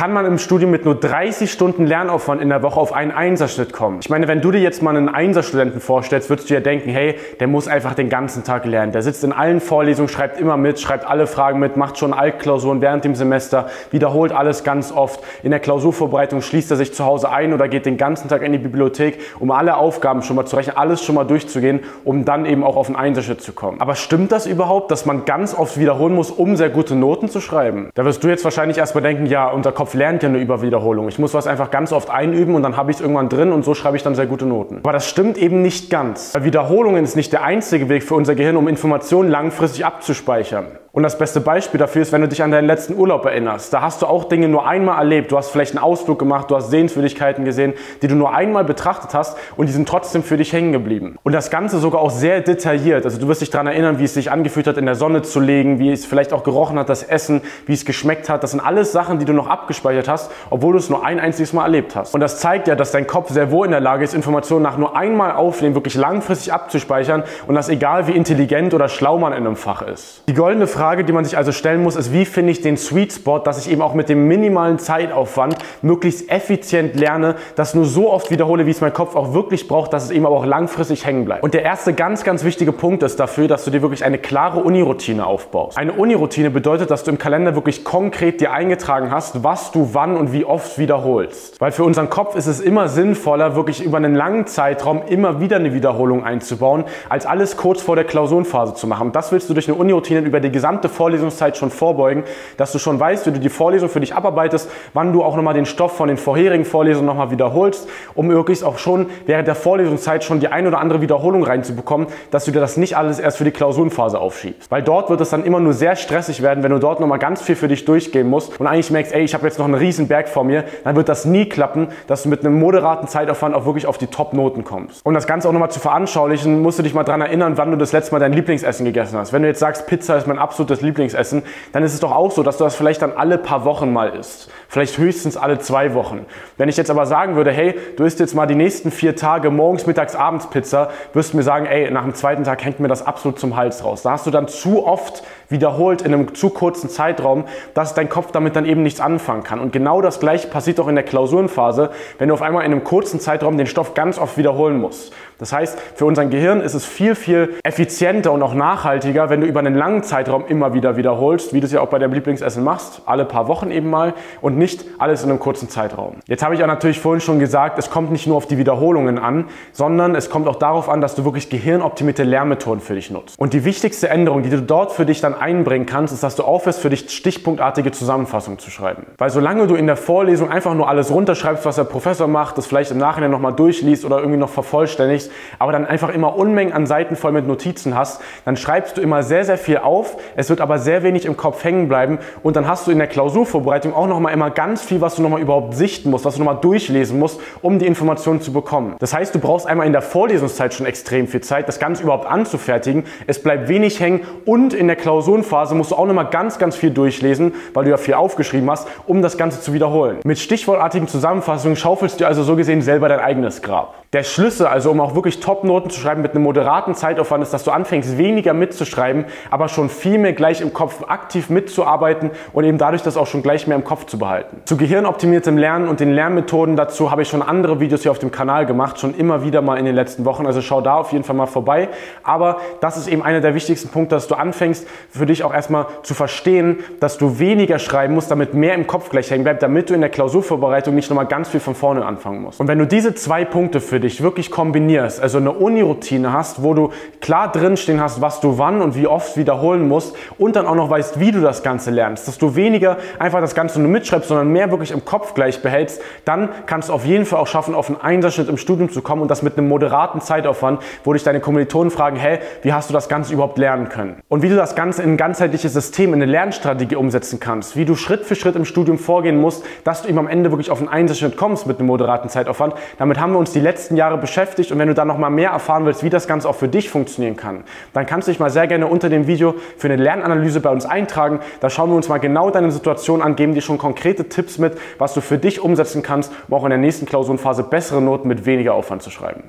kann man im Studium mit nur 30 Stunden Lernaufwand in der Woche auf einen Einserschnitt kommen. Ich meine, wenn du dir jetzt mal einen Einserstudenten vorstellst, würdest du ja denken, hey, der muss einfach den ganzen Tag lernen. Der sitzt in allen Vorlesungen, schreibt immer mit, schreibt alle Fragen mit, macht schon Altklausuren während dem Semester, wiederholt alles ganz oft. In der Klausurvorbereitung schließt er sich zu Hause ein oder geht den ganzen Tag in die Bibliothek, um alle Aufgaben schon mal zu rechnen, alles schon mal durchzugehen, um dann eben auch auf einen Einserschnitt zu kommen. Aber stimmt das überhaupt, dass man ganz oft wiederholen muss, um sehr gute Noten zu schreiben? Da wirst du jetzt wahrscheinlich erstmal denken, ja, unser Kopf lernt ja nur über Wiederholung. Ich muss was einfach ganz oft einüben und dann habe ich es irgendwann drin und so schreibe ich dann sehr gute Noten. Aber das stimmt eben nicht ganz. Wiederholungen ist nicht der einzige Weg für unser Gehirn, um Informationen langfristig abzuspeichern. Und das beste Beispiel dafür ist, wenn du dich an deinen letzten Urlaub erinnerst. Da hast du auch Dinge nur einmal erlebt. Du hast vielleicht einen Ausflug gemacht, du hast Sehenswürdigkeiten gesehen, die du nur einmal betrachtet hast und die sind trotzdem für dich hängen geblieben. Und das Ganze sogar auch sehr detailliert. Also du wirst dich daran erinnern, wie es sich angefühlt hat, in der Sonne zu legen, wie es vielleicht auch gerochen hat, das Essen, wie es geschmeckt hat. Das sind alles Sachen, die du noch abgespeichert hast, obwohl du es nur ein einziges Mal erlebt hast. Und das zeigt ja, dass dein Kopf sehr wohl in der Lage ist, Informationen nach nur einmal aufnehmen, wirklich langfristig abzuspeichern und das egal wie intelligent oder schlau man in einem Fach ist. Die goldene Frage, die man sich also stellen muss, ist, wie finde ich den Sweet Spot, dass ich eben auch mit dem minimalen Zeitaufwand möglichst effizient lerne, das nur so oft wiederhole, wie es mein Kopf auch wirklich braucht, dass es eben aber auch langfristig hängen bleibt. Und der erste ganz, ganz wichtige Punkt ist dafür, dass du dir wirklich eine klare Uni-Routine aufbaust. Eine Uni-Routine bedeutet, dass du im Kalender wirklich konkret dir eingetragen hast, was du wann und wie oft wiederholst. Weil für unseren Kopf ist es immer sinnvoller, wirklich über einen langen Zeitraum immer wieder eine Wiederholung einzubauen, als alles kurz vor der Klausurenphase zu machen. Und das willst du durch eine Uni-Routine über die gesamte Vorlesung Vorlesungszeit schon vorbeugen, dass du schon weißt, wie du die Vorlesung für dich abarbeitest, wann du auch nochmal den Stoff von den vorherigen Vorlesungen nochmal wiederholst, um möglichst auch schon während der Vorlesungszeit schon die ein oder andere Wiederholung reinzubekommen, dass du dir das nicht alles erst für die Klausurenphase aufschiebst. Weil dort wird es dann immer nur sehr stressig werden, wenn du dort nochmal ganz viel für dich durchgehen musst und eigentlich merkst, ey, ich habe jetzt noch einen riesen Berg vor mir, dann wird das nie klappen, dass du mit einem moderaten Zeitaufwand auch wirklich auf die Top-Noten kommst. Und das Ganze auch nochmal zu veranschaulichen, musst du dich mal daran erinnern, wann du das letzte Mal dein Lieblingsessen gegessen hast. Wenn du jetzt sagst, Pizza ist mein absolutes Lieblingsessen, Lieblingsessen, dann ist es doch auch so, dass du das vielleicht dann alle paar Wochen mal isst. Vielleicht höchstens alle zwei Wochen. Wenn ich jetzt aber sagen würde, hey, du isst jetzt mal die nächsten vier Tage morgens, mittags, abends Pizza, wirst du mir sagen, ey, nach dem zweiten Tag hängt mir das absolut zum Hals raus. Da hast du dann zu oft wiederholt in einem zu kurzen Zeitraum, dass dein Kopf damit dann eben nichts anfangen kann. Und genau das gleiche passiert auch in der Klausurenphase, wenn du auf einmal in einem kurzen Zeitraum den Stoff ganz oft wiederholen musst. Das heißt, für unser Gehirn ist es viel, viel effizienter und auch nachhaltiger, wenn du über einen langen Zeitraum immer wieder wiederholst, wie du es ja auch bei deinem Lieblingsessen machst, alle paar Wochen eben mal und nicht alles in einem kurzen Zeitraum. Jetzt habe ich ja natürlich vorhin schon gesagt, es kommt nicht nur auf die Wiederholungen an, sondern es kommt auch darauf an, dass du wirklich gehirnoptimierte Lernmethoden für dich nutzt. Und die wichtigste Änderung, die du dort für dich dann einbringen kannst, ist, dass du aufhörst, für dich stichpunktartige Zusammenfassungen zu schreiben. Weil solange du in der Vorlesung einfach nur alles runterschreibst, was der Professor macht, das vielleicht im Nachhinein nochmal durchliest oder irgendwie noch vervollständigst, aber dann einfach immer Unmengen an Seiten voll mit Notizen hast, dann schreibst du immer sehr, sehr viel auf. Es wird aber sehr wenig im Kopf hängen bleiben und dann hast du in der Klausurvorbereitung auch nochmal immer ganz viel, was du nochmal überhaupt sichten musst, was du nochmal durchlesen musst, um die Informationen zu bekommen. Das heißt, du brauchst einmal in der Vorlesungszeit schon extrem viel Zeit, das Ganze überhaupt anzufertigen. Es bleibt wenig hängen und in der Klausurenphase musst du auch nochmal ganz, ganz viel durchlesen, weil du ja viel aufgeschrieben hast, um das Ganze zu wiederholen. Mit stichwortartigen Zusammenfassungen schaufelst du also so gesehen selber dein eigenes Grab. Der Schlüssel, also um auch wirklich Top-Noten zu schreiben mit einem moderaten Zeitaufwand, ist, dass du anfängst, weniger mitzuschreiben, aber schon viel mehr gleich im Kopf aktiv mitzuarbeiten und eben dadurch das auch schon gleich mehr im Kopf zu behalten. Zu gehirnoptimiertem Lernen und den Lernmethoden dazu habe ich schon andere Videos hier auf dem Kanal gemacht, schon immer wieder mal in den letzten Wochen, also schau da auf jeden Fall mal vorbei. Aber das ist eben einer der wichtigsten Punkte, dass du anfängst, für dich auch erstmal zu verstehen, dass du weniger schreiben musst, damit mehr im Kopf gleich hängen bleibt, damit du in der Klausurvorbereitung nicht nochmal ganz viel von vorne anfangen musst. Und wenn du diese zwei Punkte für dich wirklich kombinierst, also eine Uni-Routine hast, wo du klar drinstehen hast, was du wann und wie oft wiederholen musst und dann auch noch weißt, wie du das Ganze lernst, dass du weniger einfach das Ganze nur mitschreibst, sondern mehr wirklich im Kopf gleich behältst, dann kannst du auf jeden Fall auch schaffen, auf einen Einserschnitt im Studium zu kommen und das mit einem moderaten Zeitaufwand, wo dich deine Kommilitonen fragen, hey, wie hast du das Ganze überhaupt lernen können? Und wie du das Ganze in ein ganzheitliches System, in eine Lernstrategie umsetzen kannst, wie du Schritt für Schritt im Studium vorgehen musst, dass du eben am Ende wirklich auf einen Einserschnitt kommst mit einem moderaten Zeitaufwand. Damit haben wir uns die letzten Jahre beschäftigt und wenn du dann noch mal mehr erfahren willst, wie das Ganze auch für dich funktionieren kann, dann kannst du dich mal sehr gerne unter dem Video für eine Lernanalyse bei uns eintragen. Da schauen wir uns mal genau deine Situation an, geben dir schon konkrete Tipps mit, was du für dich umsetzen kannst, um auch in der nächsten Klausurenphase bessere Noten mit weniger Aufwand zu schreiben.